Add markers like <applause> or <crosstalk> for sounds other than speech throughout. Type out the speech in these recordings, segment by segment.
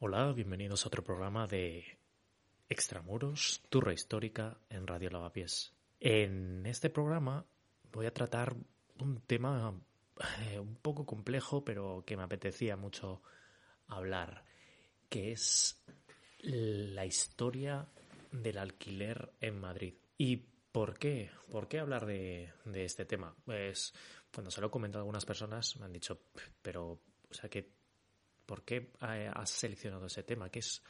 Hola, bienvenidos a otro programa de Extramuros, Turra Histórica en Radio Lavapiés. En este programa voy a tratar un tema eh, un poco complejo, pero que me apetecía mucho hablar, que es la historia del alquiler en Madrid. ¿Y por qué? ¿Por qué hablar de, este tema? Pues cuando se lo he comentado a algunas personas me han dicho, pero, o sea, que, ¿por qué has seleccionado ese tema? ¿Qué es,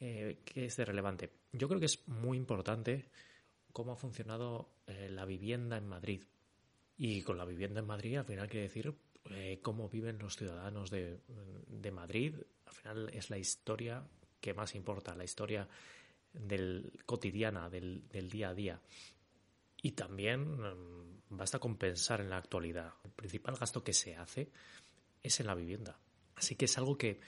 eh, qué es de relevante? Yo creo que es muy importante cómo ha funcionado eh, la vivienda en Madrid. Y con la vivienda en Madrid, al final quiere decir eh, cómo viven los ciudadanos de, Madrid. Al final es la historia que más importa, la historia del cotidiana, del, día a día. Y también mm, basta con pensar en la actualidad. El principal gasto que se hace es en la vivienda. Así que es algo que,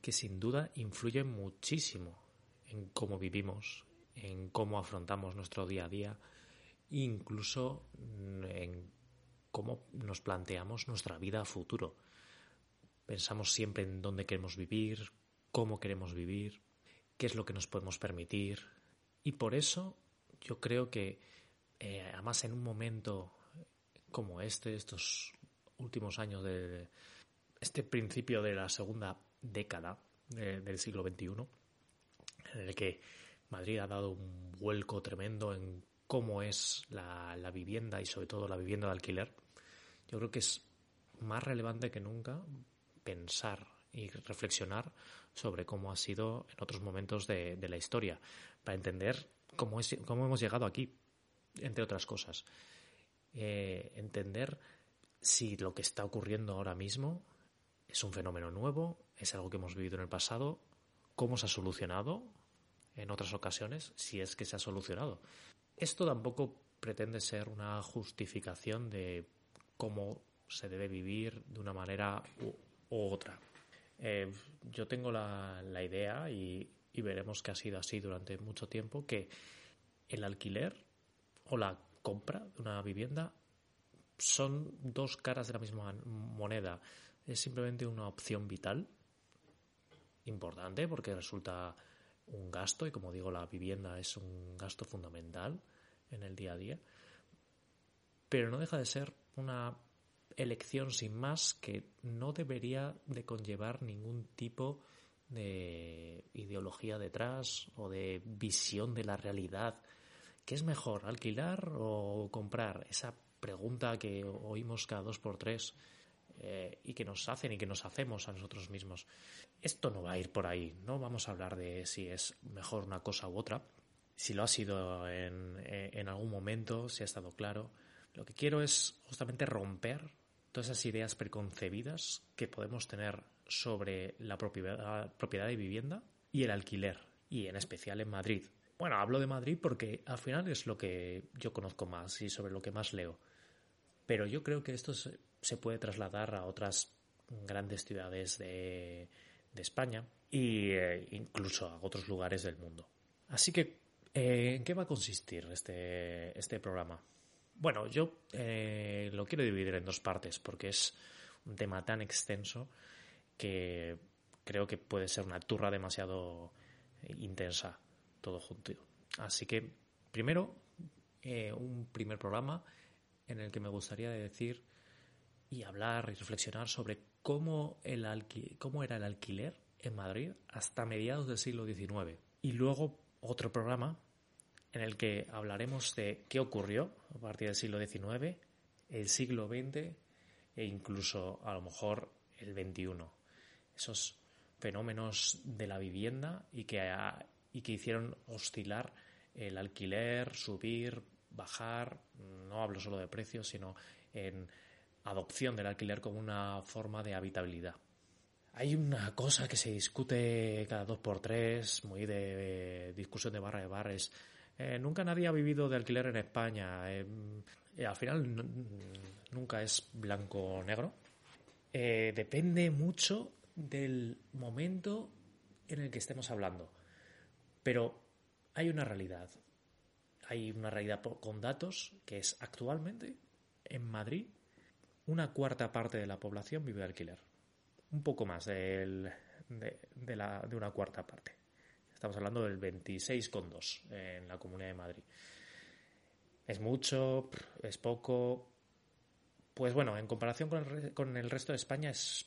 que sin duda influye muchísimo en cómo vivimos, en cómo afrontamos nuestro día a día, incluso en cómo nos planteamos nuestra vida a futuro. Pensamos siempre en dónde queremos vivir, cómo queremos vivir, qué es lo que nos podemos permitir. Y por eso yo creo que, eh, además en un momento como este, estos últimos años de este principio de la segunda década del siglo XXI, en el que Madrid ha dado un vuelco tremendo en cómo es la, la vivienda y sobre todo la vivienda de alquiler, yo creo que es más relevante que nunca pensar y reflexionar sobre cómo ha sido en otros momentos de, la historia, para entender cómo, es, cómo hemos llegado aquí, entre otras cosas. Eh, entender si lo que está ocurriendo ahora mismo es un fenómeno nuevo, es algo que hemos vivido en el pasado, cómo se ha solucionado en otras ocasiones, si es que se ha solucionado. Esto tampoco pretende ser una justificación de cómo se debe vivir de una manera u otra. Eh, yo tengo la, idea y, veremos que ha sido así durante mucho tiempo, que el alquiler o la compra de una vivienda son dos caras de la misma moneda. Es simplemente una opción vital importante porque resulta un gasto y como digo la vivienda es un gasto fundamental en el día a día pero no deja de ser una elección sin más que no debería de conllevar ningún tipo de ideología detrás o de visión de la realidad. ¿Qué es mejor, alquilar o comprar? Esa pregunta que oímos cada dos por tres eh, y que nos hacen y que nos hacemos a nosotros mismos. Esto no va a ir por ahí, no vamos a hablar de si es mejor una cosa u otra, si lo ha sido en, eh, en algún momento, si ha estado claro. Lo que quiero es justamente romper todas esas ideas preconcebidas que podemos tener sobre la propiedad, propiedad de vivienda y el alquiler, y en especial en Madrid. Bueno, hablo de Madrid porque al final es lo que yo conozco más y sobre lo que más leo. Pero yo creo que esto se puede trasladar a otras grandes ciudades de, España e incluso a otros lugares del mundo. Así que, eh, ¿en qué va a consistir este, este programa? Bueno, yo eh, lo quiero dividir en dos partes porque es un tema tan extenso que creo que puede ser una turra demasiado intensa todo junto. Así que, primero, un primer programa en el que me gustaría decir y hablar y reflexionar sobre cómo, el cómo era el alquiler en Madrid hasta mediados del siglo XIX. Y luego otro programa en el que hablaremos de qué ocurrió a partir del siglo XIX, el siglo XX e incluso a lo mejor el XXI. Esos fenómenos de la vivienda y que, y que hicieron oscilar el alquiler, subir, bajar, no hablo solo de precios, sino en adopción del alquiler como una forma de habitabilidad. Hay una cosa que se discute cada dos por tres, muy de, discusión de barra de bares, eh, nunca nadie ha vivido de alquiler en España. Eh, eh, al final nunca es blanco o negro. depende mucho del momento en el que estemos hablando. Pero hay una realidad. Hay una realidad con datos que es actualmente en Madrid una cuarta parte de la población vive de alquiler. Un poco más de, una cuarta parte. Estamos hablando del 26,2 en la Comunidad de Madrid. ¿Es mucho? ¿Es poco? Pues bueno, en comparación con el, con el resto de España es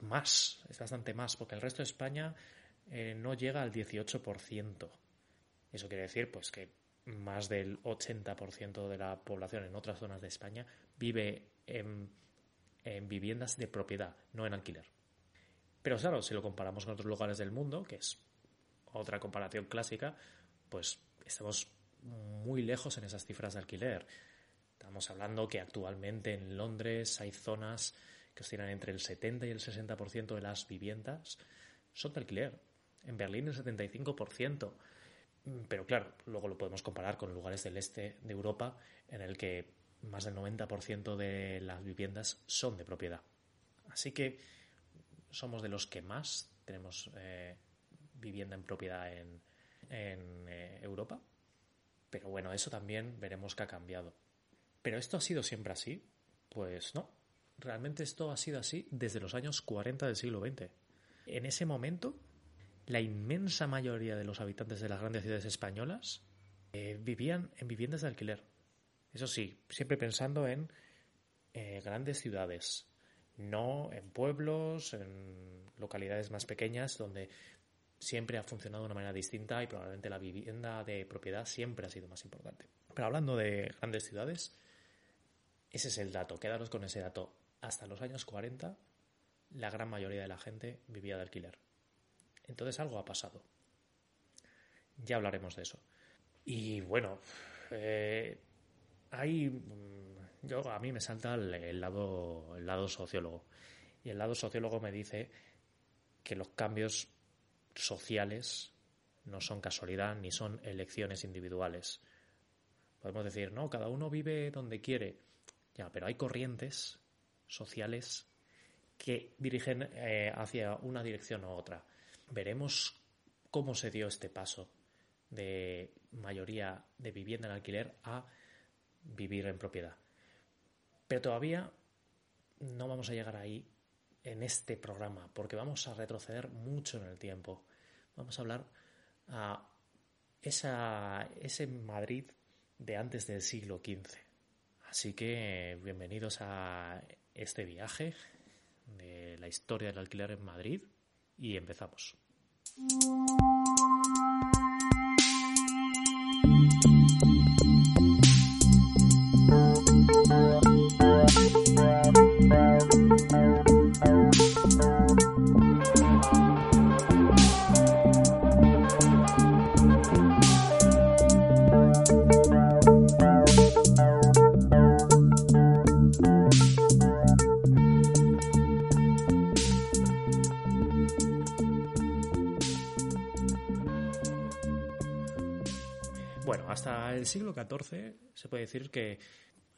más, es bastante más, porque el resto de España eh, no llega al 18%. Eso quiere decir pues que más del 80% de la población en otras zonas de España vive en, en viviendas de propiedad, no en alquiler. Pero claro, si lo comparamos con otros lugares del mundo, que es otra comparación clásica, pues estamos muy lejos en esas cifras de alquiler. Estamos hablando que actualmente en Londres hay zonas que oscilan entre el 70 y el 60% de las viviendas son de alquiler. En Berlín el 75%. Pero claro, luego lo podemos comparar con lugares del este de Europa en el que más del 90% de las viviendas son de propiedad. Así que somos de los que más tenemos eh, vivienda en propiedad en, eh, Europa. Pero bueno, eso también veremos que ha cambiado. ¿Pero esto ha sido siempre así? Pues no. Realmente esto ha sido así desde los años 40 del siglo XX. En ese momento, la inmensa mayoría de los habitantes de las grandes ciudades españolas eh, vivían en viviendas de alquiler. Eso sí, siempre pensando en eh, grandes ciudades, no en pueblos, en localidades más pequeñas donde siempre ha funcionado de una manera distinta y probablemente la vivienda de propiedad siempre ha sido más importante. Pero hablando de grandes ciudades, ese es el dato, quedaros con ese dato. Hasta los años 40, la gran mayoría de la gente vivía de alquiler. Entonces algo ha pasado. Ya hablaremos de eso. Y bueno, eh, hay. Mm, yo, a mí me salta el, lado, el lado sociólogo. Y el lado sociólogo me dice que los cambios sociales no son casualidad ni son elecciones individuales. Podemos decir, no, cada uno vive donde quiere. Ya, pero hay corrientes sociales que dirigen eh, hacia una dirección u otra. Veremos cómo se dio este paso de mayoría de vivienda en alquiler a vivir en propiedad. Pero todavía no vamos a llegar ahí en este programa, porque vamos a retroceder mucho en el tiempo. Vamos a hablar a esa, ese Madrid de antes del siglo XV. Así que bienvenidos a este viaje de la historia del alquiler en Madrid y empezamos. Siglo XIV se puede decir que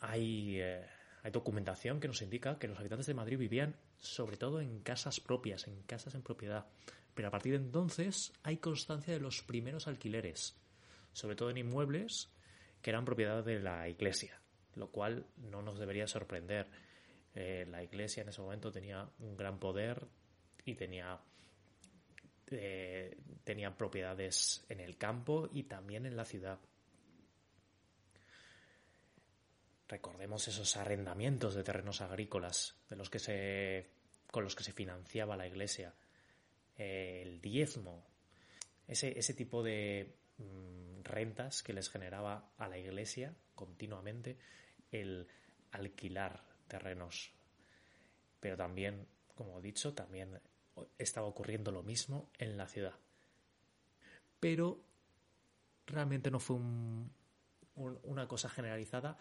hay, eh, hay documentación que nos indica que los habitantes de Madrid vivían sobre todo en casas propias, en casas en propiedad. Pero a partir de entonces hay constancia de los primeros alquileres, sobre todo en inmuebles que eran propiedad de la iglesia, lo cual no nos debería sorprender. Eh, la iglesia en ese momento tenía un gran poder y tenía eh, tenía propiedades en el campo y también en la ciudad. Recordemos esos arrendamientos de terrenos agrícolas de los que se, con los que se financiaba la Iglesia, el diezmo, ese, ese tipo de mm, rentas que les generaba a la Iglesia continuamente el alquilar terrenos. Pero también, como he dicho, también estaba ocurriendo lo mismo en la ciudad. Pero realmente no fue una cosa generalizada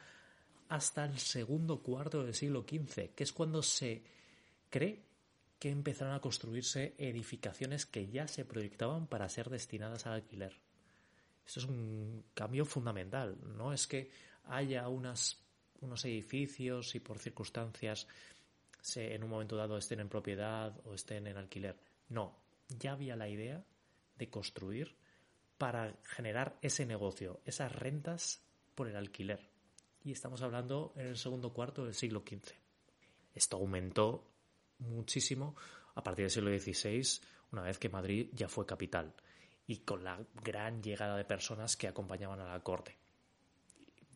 hasta el segundo cuarto del siglo XV, que es cuando se cree que empezaron a construirse edificaciones que ya se proyectaban para ser destinadas al alquiler. Esto es un cambio fundamental. No es que haya unos edificios y por circunstancias se, en un momento dado estén en propiedad o estén en alquiler. No, ya había la idea de construir para generar ese negocio, esas rentas por el alquiler y estamos hablando en el segundo cuarto del siglo XV. Esto aumentó muchísimo a partir del siglo XVI, una vez que Madrid ya fue capital y con la gran llegada de personas que acompañaban a la corte.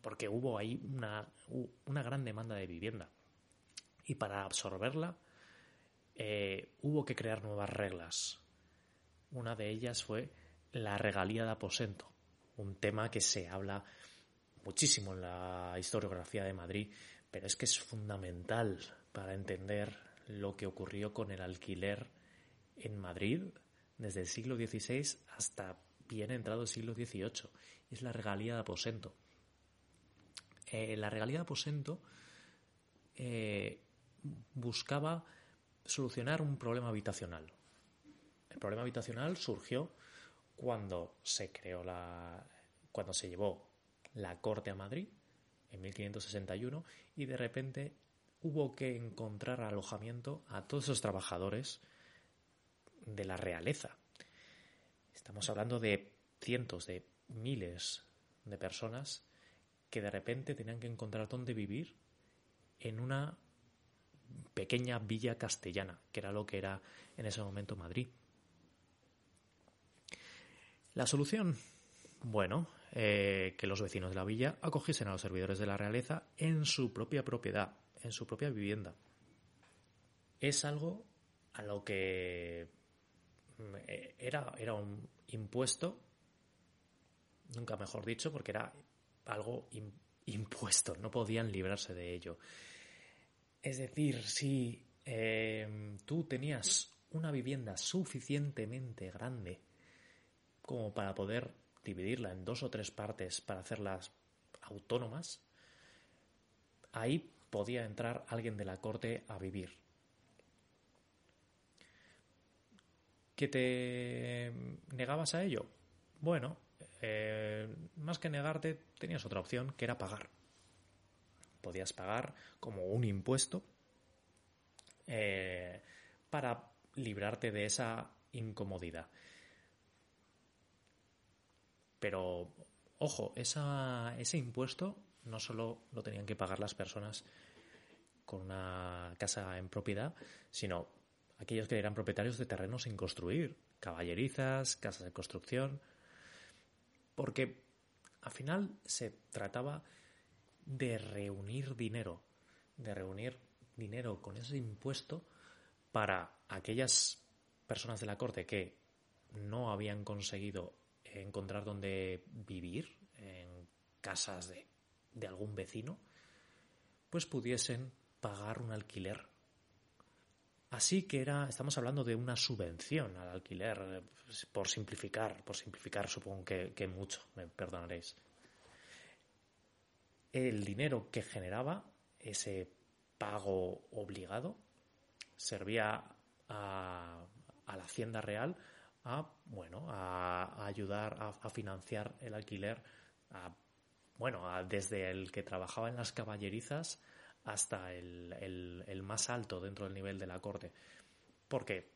Porque hubo ahí una, una gran demanda de vivienda. Y para absorberla eh, hubo que crear nuevas reglas. Una de ellas fue la regalía de aposento, un tema que se habla muchísimo en la historiografía de Madrid, pero es que es fundamental para entender lo que ocurrió con el alquiler en Madrid desde el siglo XVI hasta bien entrado el siglo XVIII. Es la regalía de aposento. Eh, la regalía de aposento eh, buscaba solucionar un problema habitacional. El problema habitacional surgió cuando se creó la. cuando se llevó la corte a Madrid en 1561 y de repente hubo que encontrar alojamiento a todos esos trabajadores de la realeza. Estamos hablando de cientos, de miles de personas que de repente tenían que encontrar dónde vivir en una pequeña villa castellana, que era lo que era en ese momento Madrid. La solución, bueno, eh, que los vecinos de la villa acogiesen a los servidores de la realeza en su propia propiedad, en su propia vivienda. Es algo a lo que mm, era, era un impuesto, nunca mejor dicho, porque era algo <laughs> impuesto, no podían librarse de ello. Es decir, si em, tú tenías una vivienda suficientemente grande como para poder dividirla en dos o tres partes para hacerlas autónomas, ahí podía entrar alguien de la corte a vivir. ¿Que te negabas a ello? Bueno, eh, más que negarte, tenías otra opción, que era pagar. Podías pagar como un impuesto eh, para librarte de esa incomodidad. Pero, ojo, ese impuesto no solo lo tenían que pagar las personas con una casa en propiedad, sino aquellos que eran propietarios de terrenos sin construir, caballerizas, casas de construcción, porque al final se trataba de reunir dinero, de reunir dinero con ese impuesto para aquellas personas de la corte que no habían conseguido encontrar dónde vivir en casas de, de algún vecino, pues pudiesen pagar un alquiler. Así que era, estamos hablando de una subvención al alquiler, por simplificar, por simplificar supongo que, que mucho, me perdonaréis. El dinero que generaba ese pago obligado servía a, a la Hacienda Real a, bueno, a, ayudar a, financiar el alquiler, bueno, desde el que trabajaba en las caballerizas hasta el, el, más alto dentro del nivel de la corte. Porque,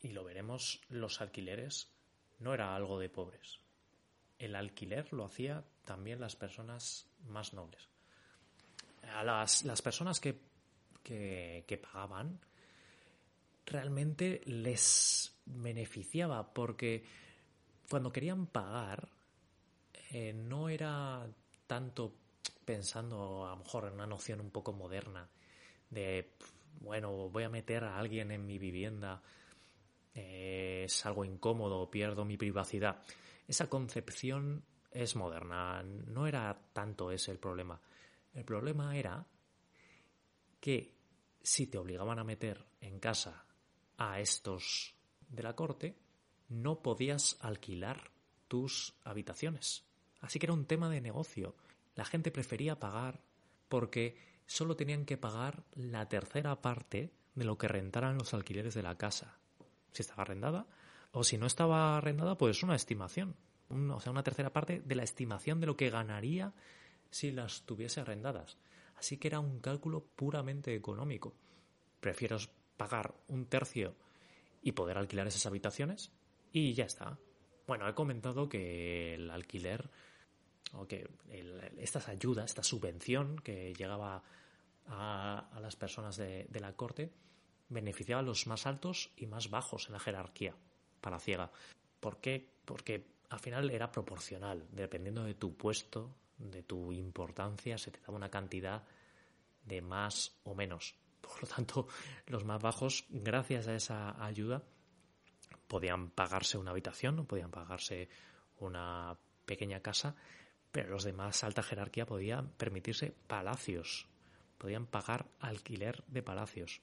y lo veremos, los alquileres no era algo de pobres. El alquiler lo hacía también las personas más nobles. A las, las personas que, que pagaban, realmente les beneficiaba porque cuando querían pagar eh, no era tanto pensando a lo mejor en una noción un poco moderna de bueno voy a meter a alguien en mi vivienda eh, es algo incómodo pierdo mi privacidad. Esa concepción es moderna no era tanto ese el problema. El problema era que si te obligaban a meter en casa a estos de la corte, no podías alquilar tus habitaciones. Así que era un tema de negocio. La gente prefería pagar porque solo tenían que pagar la tercera parte de lo que rentaran los alquileres de la casa. Si estaba arrendada, o si no estaba arrendada, pues una estimación. o sea, una tercera parte de la estimación de lo que ganaría si las tuviese arrendadas. Así que era un cálculo puramente económico. Prefiero pagar un tercio y poder alquilar esas habitaciones y ya está. Bueno, he comentado que el alquiler o que estas ayudas, esta subvención que llegaba a, las personas de, la corte, beneficiaba a los más altos y más bajos en la jerarquía palaciega. ¿Por qué? Porque al final era proporcional, dependiendo de tu puesto, de tu importancia, se te daba una cantidad de más o menos. Por lo tanto, los más bajos, gracias a esa ayuda, podían pagarse una habitación, podían pagarse una pequeña casa, pero los de más alta jerarquía podían permitirse palacios, podían pagar alquiler de palacios.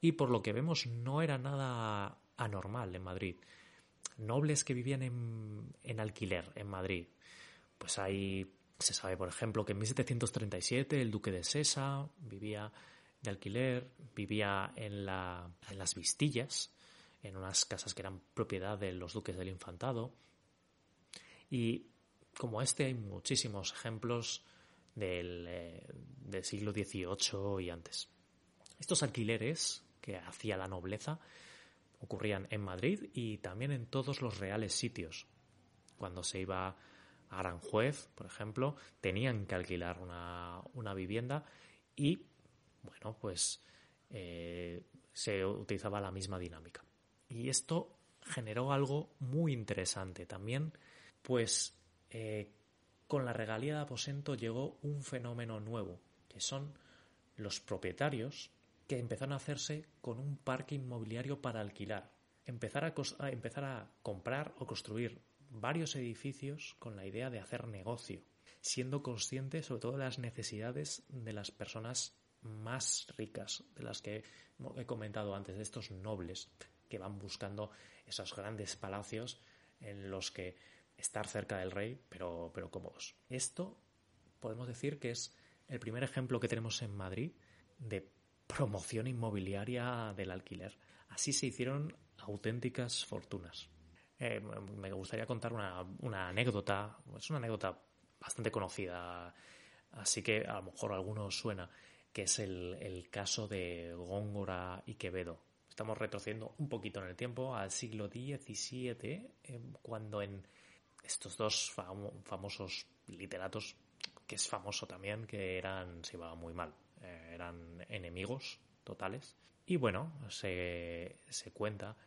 Y por lo que vemos no era nada anormal en Madrid. Nobles que vivían en, en alquiler en Madrid. Pues hay, se sabe por ejemplo que en 1737 el duque de Sesa vivía de alquiler, vivía en, la, en las Vistillas, en unas casas que eran propiedad de los duques del Infantado. Y como este hay muchísimos ejemplos del, eh, del siglo XVIII y antes. Estos alquileres que hacía la nobleza ocurrían en Madrid y también en todos los reales sitios. Cuando se iba a Aranjuez, por ejemplo, tenían que alquilar una, una vivienda y, bueno, pues eh, se utilizaba la misma dinámica. Y esto generó algo muy interesante también, pues eh, con la regalía de aposento llegó un fenómeno nuevo, que son los propietarios que empezaron a hacerse con un parque inmobiliario para alquilar. Empezar a, empezar a comprar o construir varios edificios con la idea de hacer negocio, siendo consciente sobre todo de las necesidades de las personas más ricas, de las que he comentado antes, de estos nobles que van buscando esos grandes palacios en los que estar cerca del rey, pero, pero cómodos. Esto podemos decir que es el primer ejemplo que tenemos en Madrid de promoción inmobiliaria del alquiler. Así se hicieron auténticas fortunas. Eh, me gustaría contar una, una, anécdota, es una anécdota bastante conocida, así que a lo mejor a algunos suena, que es el, el caso de Góngora y Quevedo. Estamos retrocediendo un poquito en el tiempo al siglo XVII, eh, cuando en estos dos famosos literatos, que es famoso también, que eran, se iba muy mal, eh, eran enemigos totales. Y bueno, se, se cuenta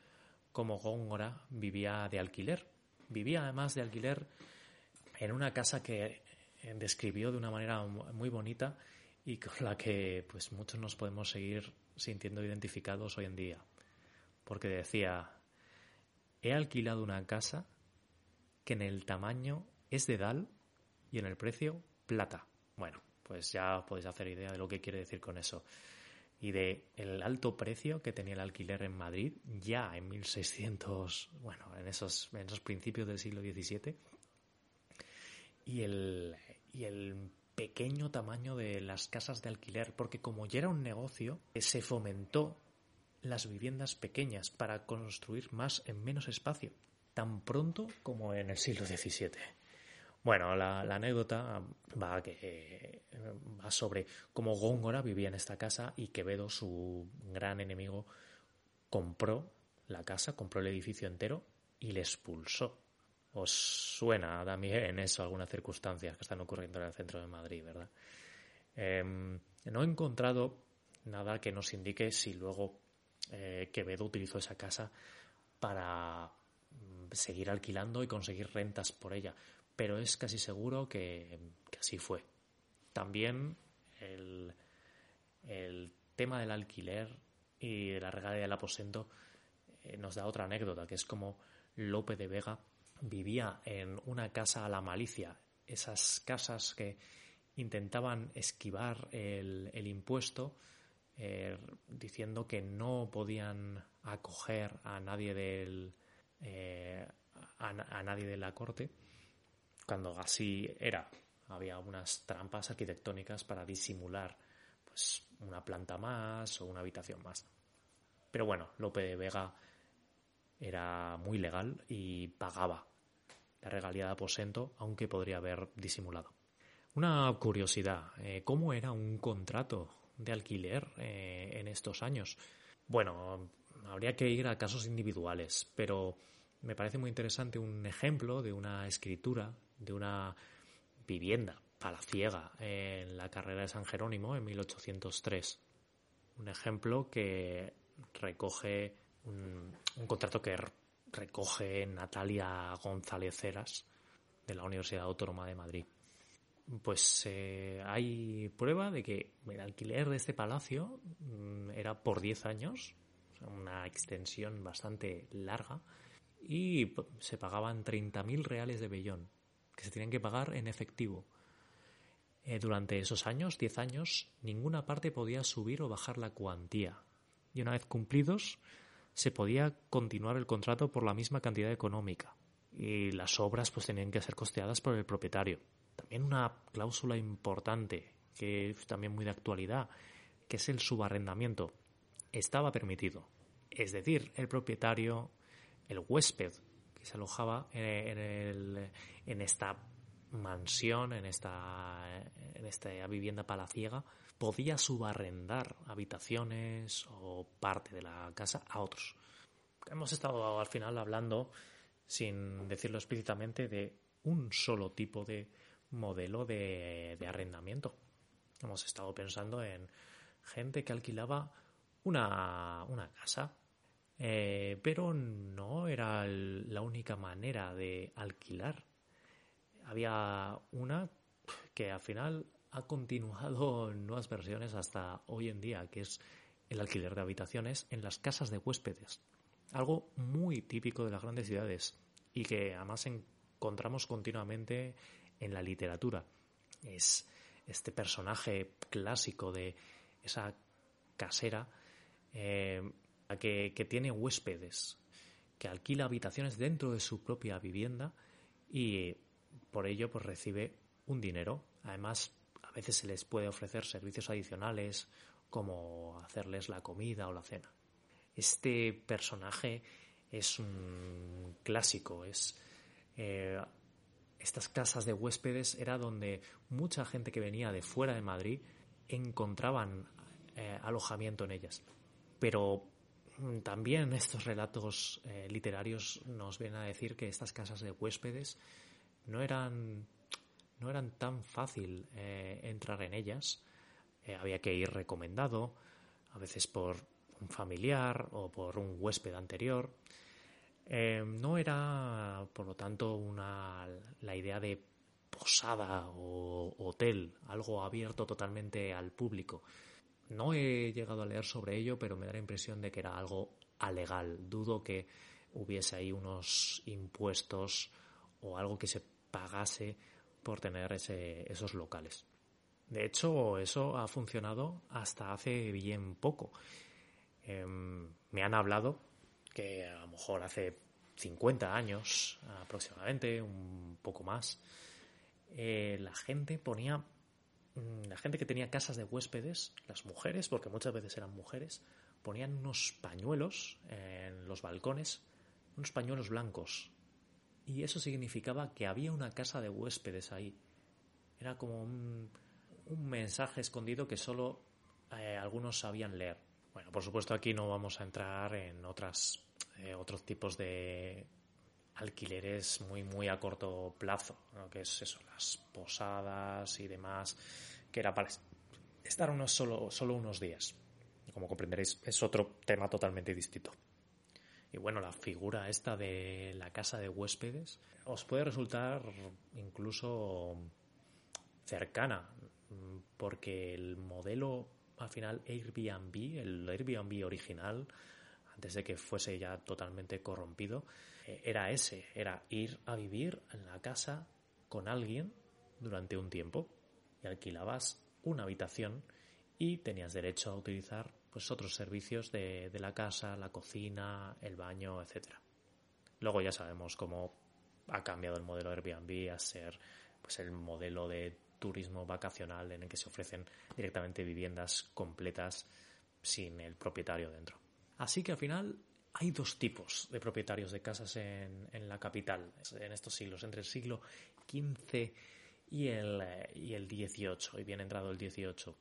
cómo Góngora vivía de alquiler. Vivía además de alquiler en una casa que describió de una manera muy bonita y con la que pues muchos nos podemos seguir sintiendo identificados hoy en día. Porque decía, he alquilado una casa que en el tamaño es de Dal y en el precio plata. Bueno, pues ya podéis hacer idea de lo que quiere decir con eso. Y de el alto precio que tenía el alquiler en Madrid ya en 1600, bueno, en esos, en esos principios del siglo XVII. Y el, y el pequeño tamaño de las casas de alquiler, porque como ya era un negocio, se fomentó las viviendas pequeñas para construir más en menos espacio, tan pronto como en el siglo XVII. Bueno, la, anécdota va, que, va sobre cómo Góngora vivía en esta casa y Quevedo, su gran enemigo, compró la casa, compró el edificio entero y le expulsó os suena también eso algunas circunstancias que están ocurriendo en el centro de Madrid, ¿verdad? Em, no he encontrado nada que nos indique si luego eh, Quevedo utilizó esa casa para mm, seguir alquilando y conseguir rentas por ella, pero es casi seguro que, así fue. También el, tema del alquiler y de la regalía del aposento eh, nos da otra anécdota, que es como Lope de Vega vivía en una casa a la malicia, esas casas que intentaban esquivar el, impuesto eh, diciendo que no podían acoger a nadie del eh, a, nadie de la corte cuando así era. Había unas trampas arquitectónicas para disimular pues una planta más o una habitación más. Pero bueno Lope de Vega era muy legal y pagaba la regalía de aposento, aunque podría haber disimulado. Una curiosidad, eh, ¿cómo era un contrato de alquiler eh, en estos años? Bueno, habría que ir a casos individuales, pero me parece muy interesante un ejemplo de una escritura de una vivienda palaciega en la carrera de San Jerónimo en 1803. Un ejemplo que recoge un, contrato que recoge Natalia González Heras de la Universidad Autónoma de Madrid. Pues eh, hay prueba de que el alquiler de este palacio mm, era por 10 años, una extensión bastante larga, y se pagaban 30.000 reales de Bellón, que se tenían que pagar en efectivo. Eh, durante esos años, 10 años, ninguna parte podía subir o bajar la cuantía. Y una vez cumplidos, se podía continuar el contrato por la misma cantidad económica. Y las obras pues tenían que ser costeadas por el propietario. También una cláusula importante, que es también muy de actualidad, que es el subarrendamiento. Estaba permitido. Es decir, el propietario, el huésped que se alojaba en, en esta mansión, en esta, en esta vivienda palaciega, podía subarrendar habitaciones o parte de la casa a otros. Hemos estado al final hablando, sin decirlo explícitamente, de un solo tipo de modelo de, arrendamiento. Hemos estado pensando en gente que alquilaba una, una casa, eh, pero no era la única manera de alquilar había una que al final ha continuado en nuevas versiones hasta hoy en día, que es el alquiler de habitaciones en las casas de huéspedes. Algo muy típico de las grandes ciudades y que además encontramos continuamente en la literatura. Es este personaje clásico de esa casera eh, que, que tiene huéspedes, que alquila habitaciones dentro de su propia vivienda y por ello pues recibe un dinero. Además, veces se les puede ofrecer servicios adicionales como hacerles la comida o la cena. Este personaje es un clásico, es eh, estas casas de huéspedes era donde mucha gente que venía de fuera de Madrid encontraban eh, alojamiento en ellas. Pero mm, también estos relatos eh, literarios nos vienen a decir que estas casas de huéspedes no eran, no eran tan fácil eh, entrar en ellas. Eh, había que ir recomendado, a veces por un familiar o por un huésped anterior. Eh, no era, por lo tanto, una, la idea de posada o hotel, algo abierto totalmente al público. No he llegado a leer sobre ello, pero me da la impresión de que era algo alegal. Dudo que hubiese ahí unos impuestos o algo que se pagase por tener ese, esos locales. De hecho, eso ha funcionado hasta hace bien poco. Em, me han hablado que a lo mejor hace 50 años aproximadamente, un poco más, eh, la gente ponía, mm, la gente que tenía casas de huéspedes, las mujeres, porque muchas veces eran mujeres, ponían unos pañuelos en los balcones, unos pañuelos blancos, y eso significaba que había una casa de huéspedes ahí. Era como un, mensaje escondido que solo eh, algunos sabían leer. Bueno, por supuesto aquí no vamos a entrar en otras, eh, otros tipos de alquileres muy, muy a corto plazo, que es eso, las posadas y demás, que era para estar unos solo, solo unos días. Como comprenderéis, es otro tema totalmente distinto. Y bueno, la figura esta de la casa de huéspedes os puede resultar incluso cercana, porque el modelo al final Airbnb, el Airbnb original, antes de que fuese ya totalmente corrompido, eh, era ese, era ir a vivir en la casa con alguien durante un tiempo. Y alquilabas una habitación y tenías derecho a utilizar pues otros servicios de, la casa, la cocina, el baño, etcétera. Luego ya sabemos cómo ha cambiado el modelo Airbnb a ser pues el modelo de turismo vacacional en el que se ofrecen directamente viviendas completas sin el propietario dentro. Así que al final hay dos tipos de propietarios de casas en, la capital en estos siglos, entre el siglo XV y el, y el XVIII, y bien entrado el XVIII.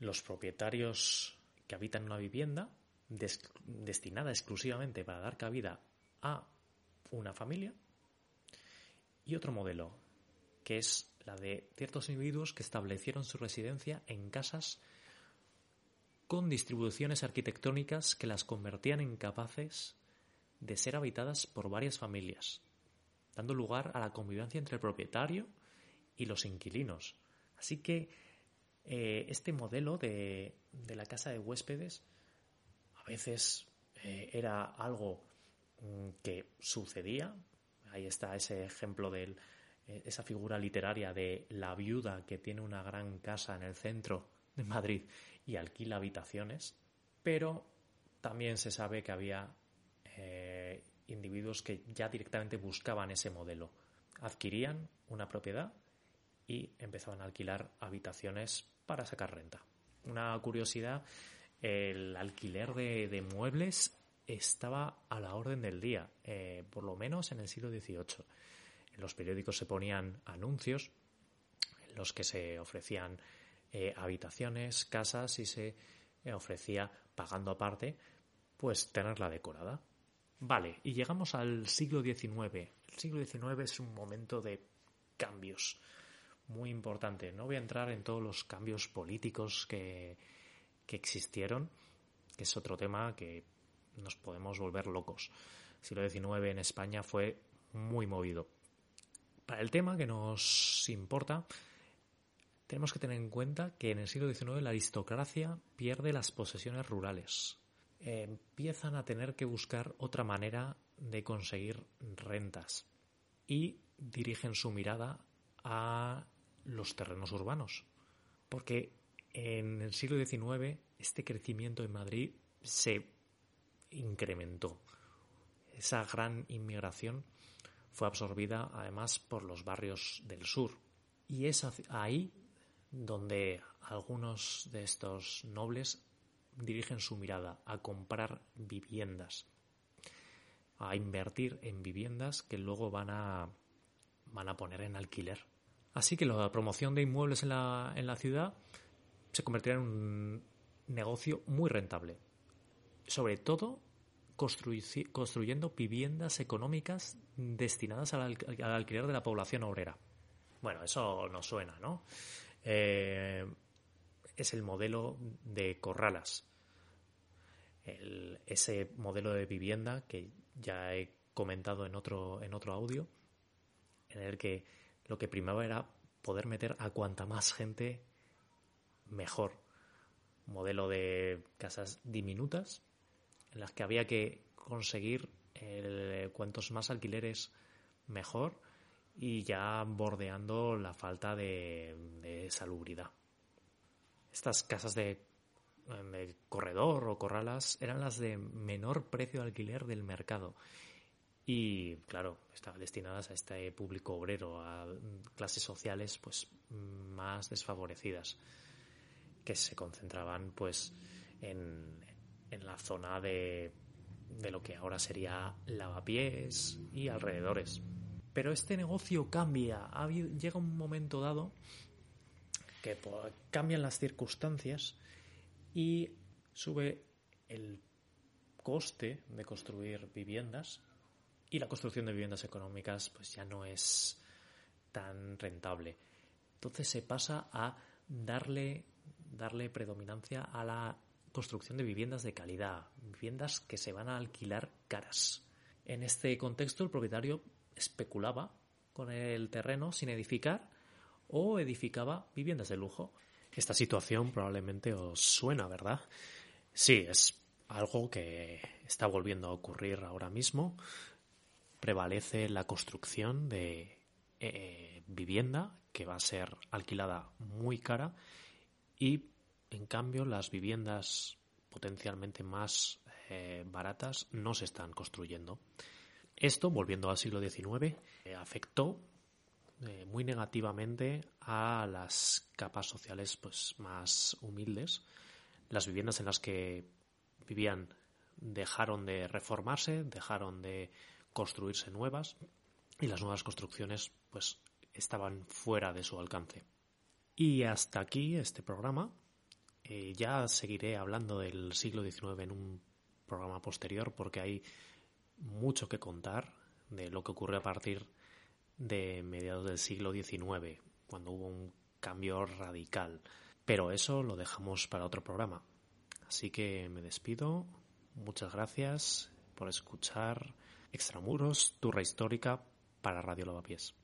Los propietarios que habitan una vivienda destinada exclusivamente para dar cabida a una familia y otro modelo que es la de ciertos individuos que establecieron su residencia en casas con distribuciones arquitectónicas que las convertían en capaces de ser habitadas por varias familias, dando lugar a la convivencia entre el propietario y los inquilinos. Así que eh, este modelo de, la casa de huéspedes a veces eh, era algo mm, que sucedía. Ahí está ese ejemplo de eh, esa figura literaria de la viuda que tiene una gran casa en el centro de Madrid y alquila habitaciones, pero también se sabe que había individuos que ya directamente buscaban ese modelo. Adquirían una propiedad y empezaban a alquilar habitaciones para sacar renta. Una curiosidad, el alquiler de, muebles estaba a la orden del día, eh, por lo menos en el siglo XVIII. En los periódicos se ponían anuncios en los que se ofrecían eh, habitaciones, casas y se eh, ofrecía, pagando aparte, pues tenerla decorada. Vale, y llegamos al siglo XIX. El siglo XIX es un momento de cambios muy importante. No voy a entrar en todos los cambios políticos que, que existieron, que es otro tema que nos podemos volver locos. El siglo XIX en España fue muy movido. Para el tema que nos importa, tenemos que tener en cuenta que en el siglo XIX la aristocracia pierde las posesiones rurales. empiezan a tener que buscar otra manera de conseguir rentas y dirigen su mirada a los terrenos urbanos. Porque en el siglo XIX este crecimiento en Madrid se incrementó. Esa gran inmigración fue absorbida además por los barrios del sur. Y es ahí donde algunos de estos nobles dirigen su mirada a comprar viviendas, a invertir en viviendas que luego van a, van a poner en alquiler. Así que la promoción de inmuebles en la, en la ciudad se convertirá en un negocio muy rentable. Sobre todo construyendo viviendas económicas destinadas al, alquiler de la población obrera. Bueno, eso no suena, ¿no? Eh, es el modelo de Corralas. ese modelo de vivienda que ya he comentado en otro, en otro audio, en el que lo que primaba era poder meter a cuanta más gente mejor. Modelo de casas diminutas en las que había que conseguir cuantos más alquileres mejor y ya bordeando la falta de, salubridad. Estas casas de, de, corredor o corralas eran las de menor precio de alquiler del mercado y claro, estaban destinadas a este público obrero, a clases sociales pues más desfavorecidas, que se concentraban pues en, en la zona de, de lo que ahora sería lavapiés y alrededores. Pero este negocio cambia, llega un momento dado que pues, cambian las circunstancias y sube el coste de construir viviendas y la construcción de viviendas económicas pues ya no es tan rentable. Entonces se pasa a darle, darle predominancia a la construcción de viviendas de calidad, viviendas que se van a alquilar caras. En este contexto el propietario especulaba con el terreno sin edificar o edificaba viviendas de lujo. Esta situación probablemente os suena, ¿verdad? Sí, es algo que está volviendo a ocurrir ahora mismo prevalece la construcción de eh, vivienda que va a ser alquilada muy cara y en cambio las viviendas potencialmente más eh, baratas no se están construyendo. Esto, volviendo al siglo XIX, eh, afectó muy negativamente a las capas sociales pues, más humildes. Las viviendas en las que vivían dejaron de reformarse, dejaron de construirse nuevas y las nuevas construcciones pues estaban fuera de su alcance. Y hasta aquí este programa. Eh, ya seguiré hablando del siglo XIX en un programa posterior porque hay mucho que contar de lo que ocurrió a partir de mediados del siglo XIX, cuando hubo un cambio radical. Pero eso lo dejamos para otro programa. Así que me despido. Muchas gracias por escuchar Extramuros, Turra Histórica para Radio Lavapiés.